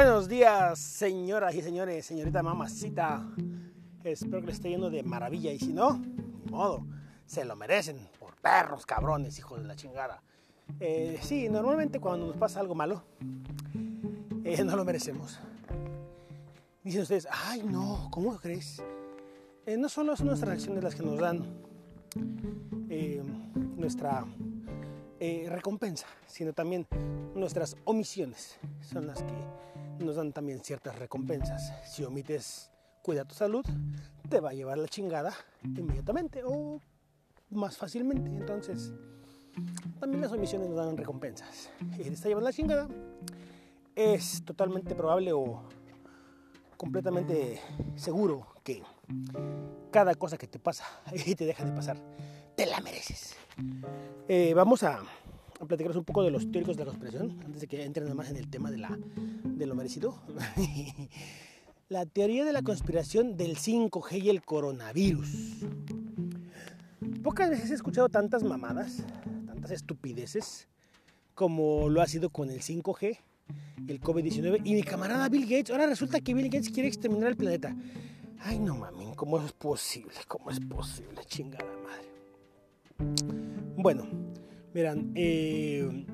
Buenos días, señoras y señores, señorita mamacita. Espero que le esté yendo de maravilla y si no, ni modo, se lo merecen por perros, cabrones, hijos de la chingada. Eh, sí, normalmente cuando nos pasa algo malo, eh, no lo merecemos. Dicen ustedes, ay no, ¿cómo crees? Eh, no solo son nuestras reacciones las que nos dan nuestra recompensa, sino también nuestras omisiones son las que nos dan también ciertas recompensas. Si omites cuida tu salud, te va a llevar la chingada inmediatamente o más fácilmente. Entonces, también las omisiones nos dan recompensas. Y te está llevando la chingada, es totalmente probable o completamente seguro que cada cosa que te pasa y te deja de pasar, te la mereces. Eh, vamos a a platicaros un poco de los teóricos de la conspiración, antes de que entren más en el tema de, la, de lo merecido. la teoría de la conspiración del 5G y el coronavirus. Pocas veces he escuchado tantas mamadas, tantas estupideces, como lo ha sido con el 5G, el COVID-19 y mi camarada Bill Gates. Ahora resulta que Bill Gates quiere exterminar el planeta. Ay, no mames, ¿cómo es posible? ¿Cómo es posible? Chingada madre. Bueno, Miran, eh,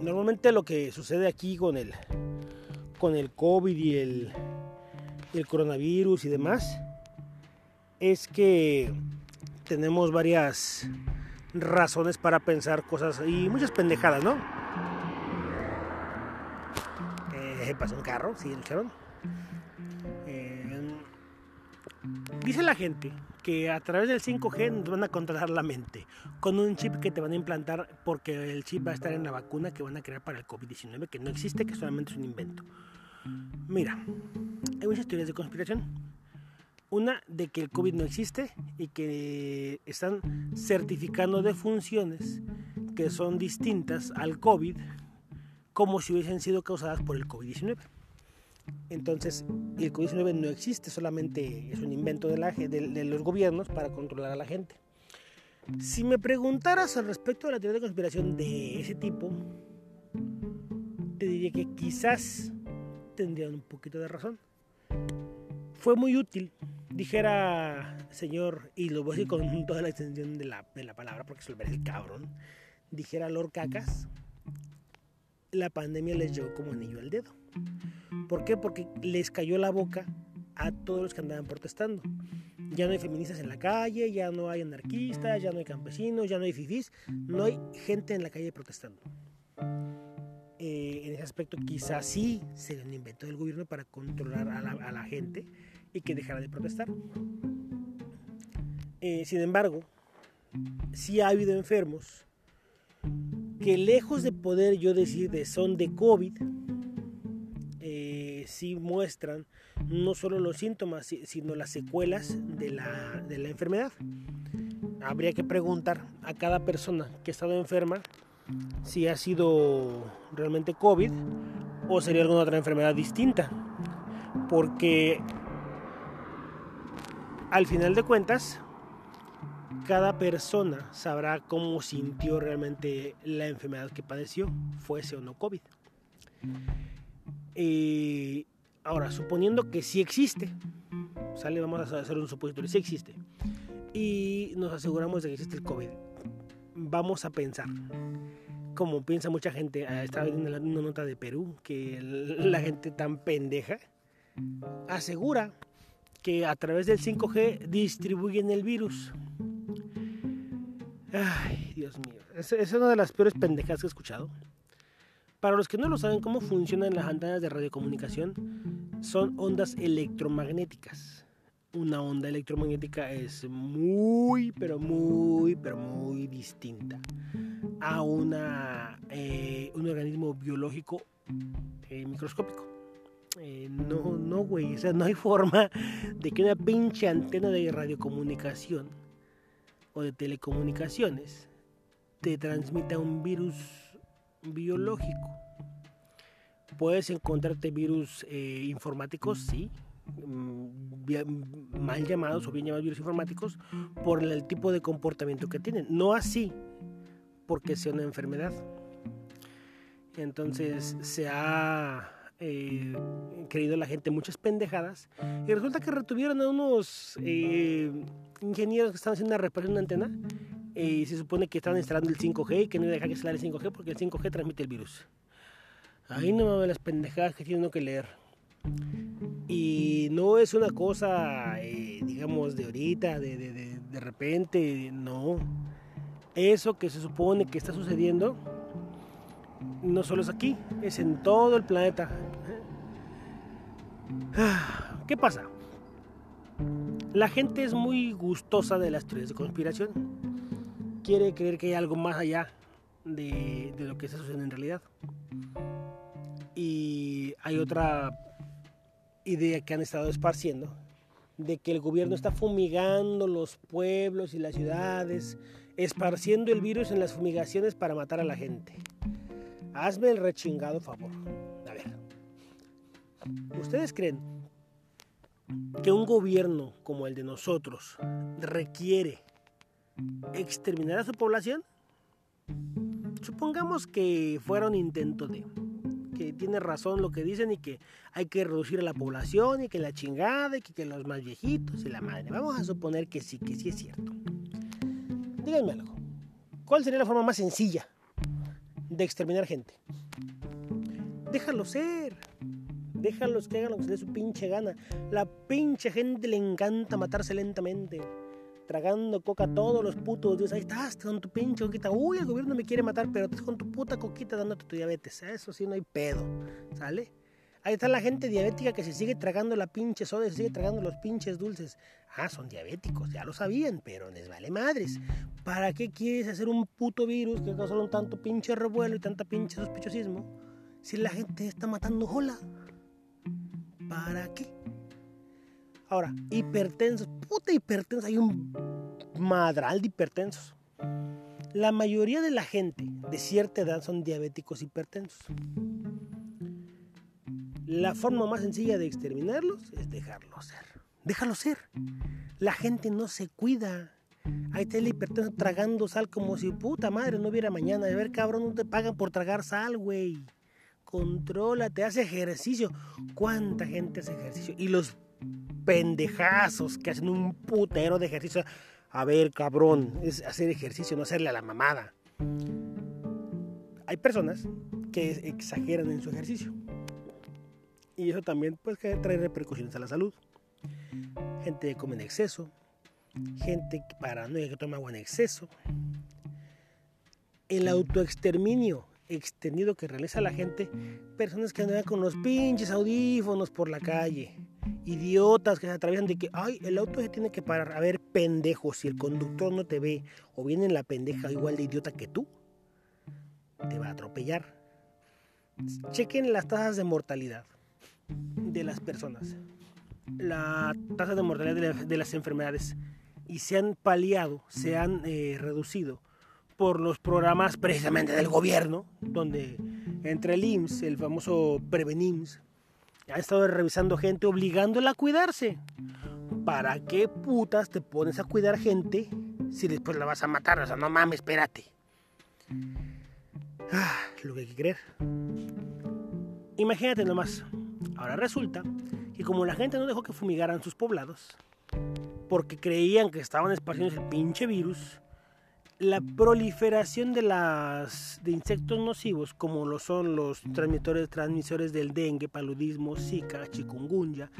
normalmente lo que sucede aquí con el, con el COVID y el, el coronavirus y demás es que tenemos varias razones para pensar cosas y muchas pendejadas, ¿no? Eh, pasó un carro, ¿sí escucharon? Eh, dice la gente que a través del 5G nos van a controlar la mente con un chip que te van a implantar porque el chip va a estar en la vacuna que van a crear para el COVID-19 que no existe, que solamente es un invento. Mira, hay muchas teorías de conspiración. Una de que el COVID no existe y que están certificando de funciones que son distintas al COVID como si hubiesen sido causadas por el COVID-19. Entonces, el COVID-19 no existe, solamente es un invento de, la, de, los gobiernos para controlar a la gente. Si me preguntaras al respecto de la teoría de conspiración de ese tipo, te diría que quizás tendrían un poquito de razón. Fue muy útil, dijera señor, y lo voy a decir con toda la extensión de la, de la palabra porque se lo el cabrón, dijera Lord Cacas, la pandemia les llegó como anillo al dedo. ¿Por qué? Porque les cayó la boca a todos los que andaban protestando. Ya no hay feministas en la calle, ya no hay anarquistas, ya no hay campesinos, ya no hay fifís, no hay gente en la calle protestando. Eh, en ese aspecto quizás sí sería un invento del gobierno para controlar a la, gente y que dejara de protestar. Eh, sin embargo, sí ha habido enfermos que lejos de poder yo decir de son de COVID, sí muestran no solo los síntomas, sino las secuelas de la, de la enfermedad. Habría que preguntar a cada persona que ha estado enferma si ha sido realmente COVID o sería alguna otra enfermedad distinta. Porque al final de cuentas, cada persona sabrá cómo sintió realmente la enfermedad que padeció, fuese o no COVID. Eh, ahora, suponiendo que sí existe, sale, vamos a hacer un supositorio, sí existe, y nos aseguramos de que existe el COVID, vamos a pensar, como piensa mucha gente, ah, estaba viendo una nota de Perú, que la gente tan pendeja asegura que a través del 5G distribuyen el virus. Ay, Dios mío, es una de las peores pendejas que he escuchado. Para los que no lo saben cómo funcionan las antenas de radiocomunicación, son ondas electromagnéticas. Una onda electromagnética es muy, pero muy, pero muy distinta a una, eh, un organismo biológico eh, microscópico. Eh, no, no, güey, o sea, no hay forma de que una pinche antena de radiocomunicación o de telecomunicaciones te transmita un virus biológico. Puedes encontrarte virus eh, informáticos, sí, mm, mal llamados o bien llamados virus informáticos, por el tipo de comportamiento que tienen. No así porque sea una enfermedad. Entonces se ha eh, creído la gente muchas pendejadas. Y resulta que retuvieron a unos eh, ingenieros que estaban haciendo una reparación de una antena. Y se supone que estaban instalando el 5G y que no iba a dejar que se el 5G porque el 5G transmite el virus. Ahí no mames las pendejadas que tiene que leer. Y no es una cosa, eh, digamos, de ahorita, de, de, de, de repente, no. Eso que se supone que está sucediendo no solo es aquí, es en todo el planeta. ¿Qué pasa? La gente es muy gustosa de las teorías de conspiración. Quiere creer que hay algo más allá de, lo que está sucediendo en realidad. Y hay otra idea que han estado esparciendo de que el gobierno está fumigando los pueblos y las ciudades, esparciendo el virus en las fumigaciones para matar a la gente. Hazme el rechingado favor. A ver. ¿Ustedes creen que un gobierno como el de nosotros requiere exterminar a su población? Supongamos que fuera un intento de que tiene razón lo que dicen y que hay que reducir la población y que la chingada y que, los más viejitos y la madre. Vamos a suponer que sí, que sí es cierto. Díganme algo. ¿Cuál sería la forma más sencilla de exterminar gente. Déjalo ser. Déjalos que hagan lo que se dé su pinche gana. La pinche gente le encanta matarse lentamente. Tragando coca todos los putos días. Ahí estás con tu pinche coquita. Uy, el gobierno me quiere matar, pero estás con tu puta coquita dándote tu diabetes. Eso sí, no hay pedo. ¿Sale? Ahí está la gente diabética que se sigue tragando la pinche soda, se sigue tragando los pinches dulces. Ah, son diabéticos, ya lo sabían, pero les vale madres. ¿Para qué quieres hacer un puto virus que causa un tanto pinche revuelo y tanta pinche sospechosismo si la gente está matando jola? ¿Para qué? Ahora, hipertensos, puta hipertensos, hay un madral de hipertensos. La mayoría de la gente de cierta edad son diabéticos hipertensos. La forma más sencilla de exterminarlos es dejarlos ser. Déjalo ser. La gente no se cuida. Ahí está el hipertenso tragando sal como si puta madre no hubiera mañana. A ver, cabrón, no te pagan por tragar sal, güey. Contrólate, hace ejercicio. ¿Cuánta gente hace ejercicio? Y los pendejazos que hacen un putero de ejercicio. A ver, cabrón, es hacer ejercicio, no hacerle a la mamada. Hay personas que exageran en su ejercicio y eso también pues trae repercusiones a la salud. Gente que come en exceso, gente paranoica que toma agua en exceso. El autoexterminio extendido que realiza la gente, personas que andan con los pinches audífonos por la calle, idiotas que se atraviesan de que, ay, el auto se tiene que parar. A ver, pendejo, si el conductor no te ve o viene la pendeja igual de idiota que tú, te va a atropellar. Chequen las tasas de mortalidad de las personas, la tasa de mortalidad de, las enfermedades y se han paliado, se han eh, reducido por los programas precisamente del gobierno, donde entre el IMSS, el famoso Prevenims, ha estado revisando gente obligándola a cuidarse. ¿Para qué putas te pones a cuidar gente si después la vas a matar? O sea, no mames, espérate. Ah, lo que hay que creer. Imagínate nomás, Ahora resulta que como la gente no dejó que fumigaran sus poblados, porque creían que estaban esparciendo el pinche virus, la proliferación de, las, insectos nocivos, como lo son los transmisores, transmisores del dengue, paludismo, zika, chikungunya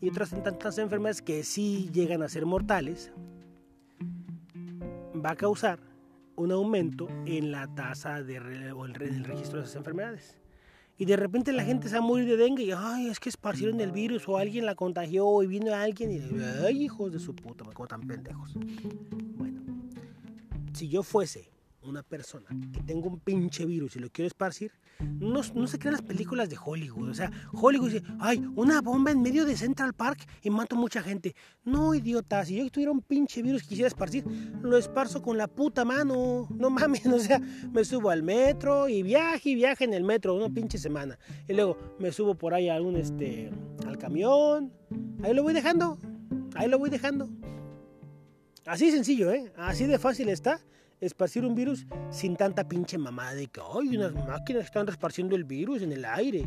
y otras tantas enfermedades que sí llegan a ser mortales, va a causar un aumento en la tasa de, o en el registro de esas enfermedades y de repente la gente se va a morir de dengue y ay, es que esparcieron el virus o alguien la contagió y vino alguien y ay, hijos de su puta, como tan pendejos. Si yo fuese una persona que tengo un pinche virus y lo quiero esparcir, no, no se crean las películas de Hollywood. O sea, Hollywood dice, ay, una bomba en medio de Central Park y mato mucha gente. No, idiota, si yo tuviera un pinche virus que quisiera esparcir, lo esparzo con la puta mano. No mames, o sea, me subo al metro y viaje y viaje en el metro una pinche semana. Y luego me subo por ahí a algún, este, al camión. Ahí lo voy dejando. Ahí lo voy dejando. Así sencillo, ¿eh? Así de fácil está esparcir un virus sin tanta pinche mamada de que, hay unas máquinas están esparciendo el virus en el aire.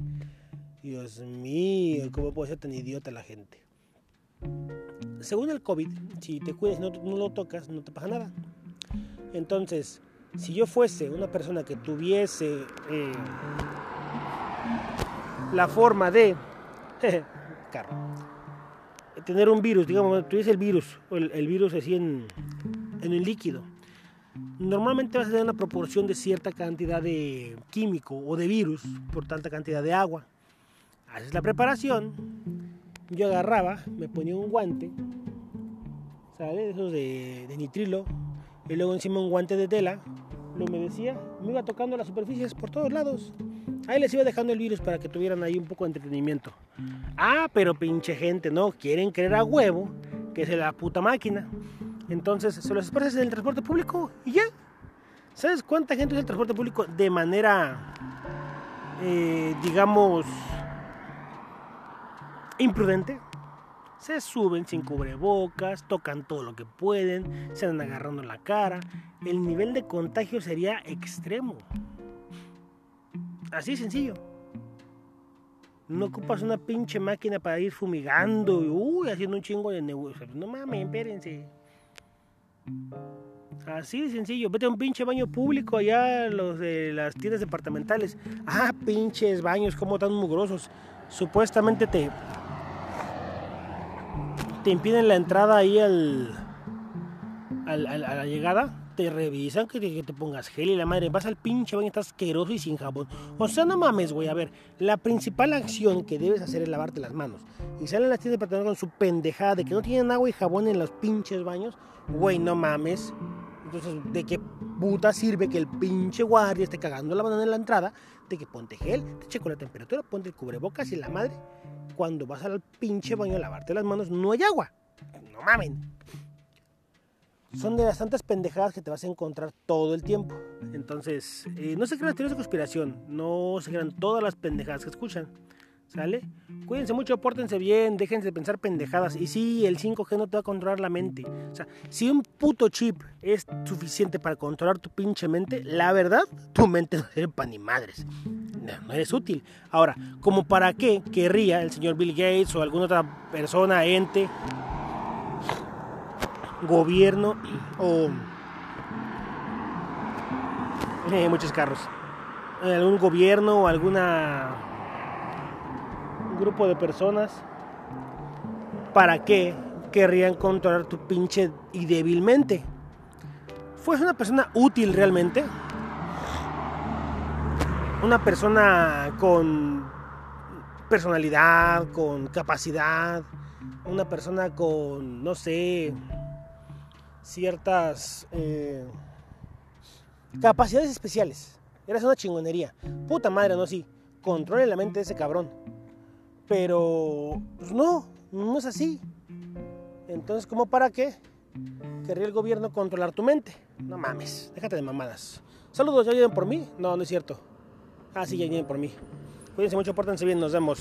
Dios mío, ¿cómo puede ser tan idiota la gente? Según el COVID, si te cuidas y no, no lo tocas, no te pasa nada. Entonces, si yo fuese una persona que tuviese eh, la forma de carro, tener un virus, digamos, tuviese el virus, o el, el virus así en, en el líquido, normalmente vas a tener una proporción de cierta cantidad de químico o de virus por tanta cantidad de agua. Haces la preparación, yo agarraba, me ponía un guante, ¿sale? Esos de, de nitrilo, y luego encima un guante de tela, lo humedecía, me iba tocando las superficies por todos lados. Ahí les iba dejando el virus para que tuvieran ahí un poco de entretenimiento. Ah, pero pinche gente, ¿no? Quieren creer a huevo que es la puta máquina. Entonces se los expresas en el transporte público y ya. ¿Sabes cuánta gente usa el transporte público de manera, eh, digamos, imprudente? Se suben sin cubrebocas, tocan todo lo que pueden, se andan agarrando la cara. El nivel de contagio sería extremo. Así sencillo. No ocupas una pinche máquina para ir fumigando y uy, haciendo un chingo de negocio. No mames, espérense. Así de sencillo. Vete a un pinche baño público allá, los de las tiendas departamentales. Ah, pinches baños, como tan mugrosos. Supuestamente te. Te impiden la entrada ahí al. al- al- a la llegada. Te revisan que te, que te pongas gel y la madre. Vas al pinche baño, estás asqueroso y sin jabón. O sea, no mames, güey. A ver, la principal acción que debes hacer es lavarte las manos. Y salen las tiendas departamentales con su pendejada de que no tienen agua y jabón en los pinches baños. Güey, no mames. Entonces, ¿de qué puta sirve que el pinche guardia esté cagando la mano en la entrada? De que ponte gel, te checo la temperatura, ponte el cubrebocas y la madre. Cuando vas al pinche baño a lavarte las manos, no hay agua. No mamen. Son de las tantas pendejadas que te vas a encontrar todo el tiempo. Entonces, eh, no se crean las teorías de conspiración. No se crean todas las pendejadas que escuchan. ¿Sale? Cuídense mucho, pórtense bien, déjense de pensar pendejadas. Y sí, el 5G no te va a controlar la mente. O sea, si un puto chip es suficiente para controlar tu pinche mente, la verdad, tu mente no sirve para ni madres. No, no eres útil. Ahora, ¿como para qué querría el señor Bill Gates o alguna otra persona, ente, gobierno o... Eh, muchos carros. Algún gobierno o alguna un grupo de personas para qué querrían controlar tu pinche y débilmente. ¿Fues una persona útil realmente? Una persona con personalidad, con capacidad, una persona con, no sé, ciertas eh, capacidades especiales. Eres una chingonería. Puta madre, no, sí. Controle la mente de ese cabrón. Pero, pues no, no es así. Entonces, ¿cómo para qué? Querría el gobierno controlar tu mente. No mames, déjate de mamadas. Saludos, ¿ya vienen por mí? No, no es cierto. Ah, sí, ya vienen por mí. Cuídense mucho, pórtense bien, nos vemos.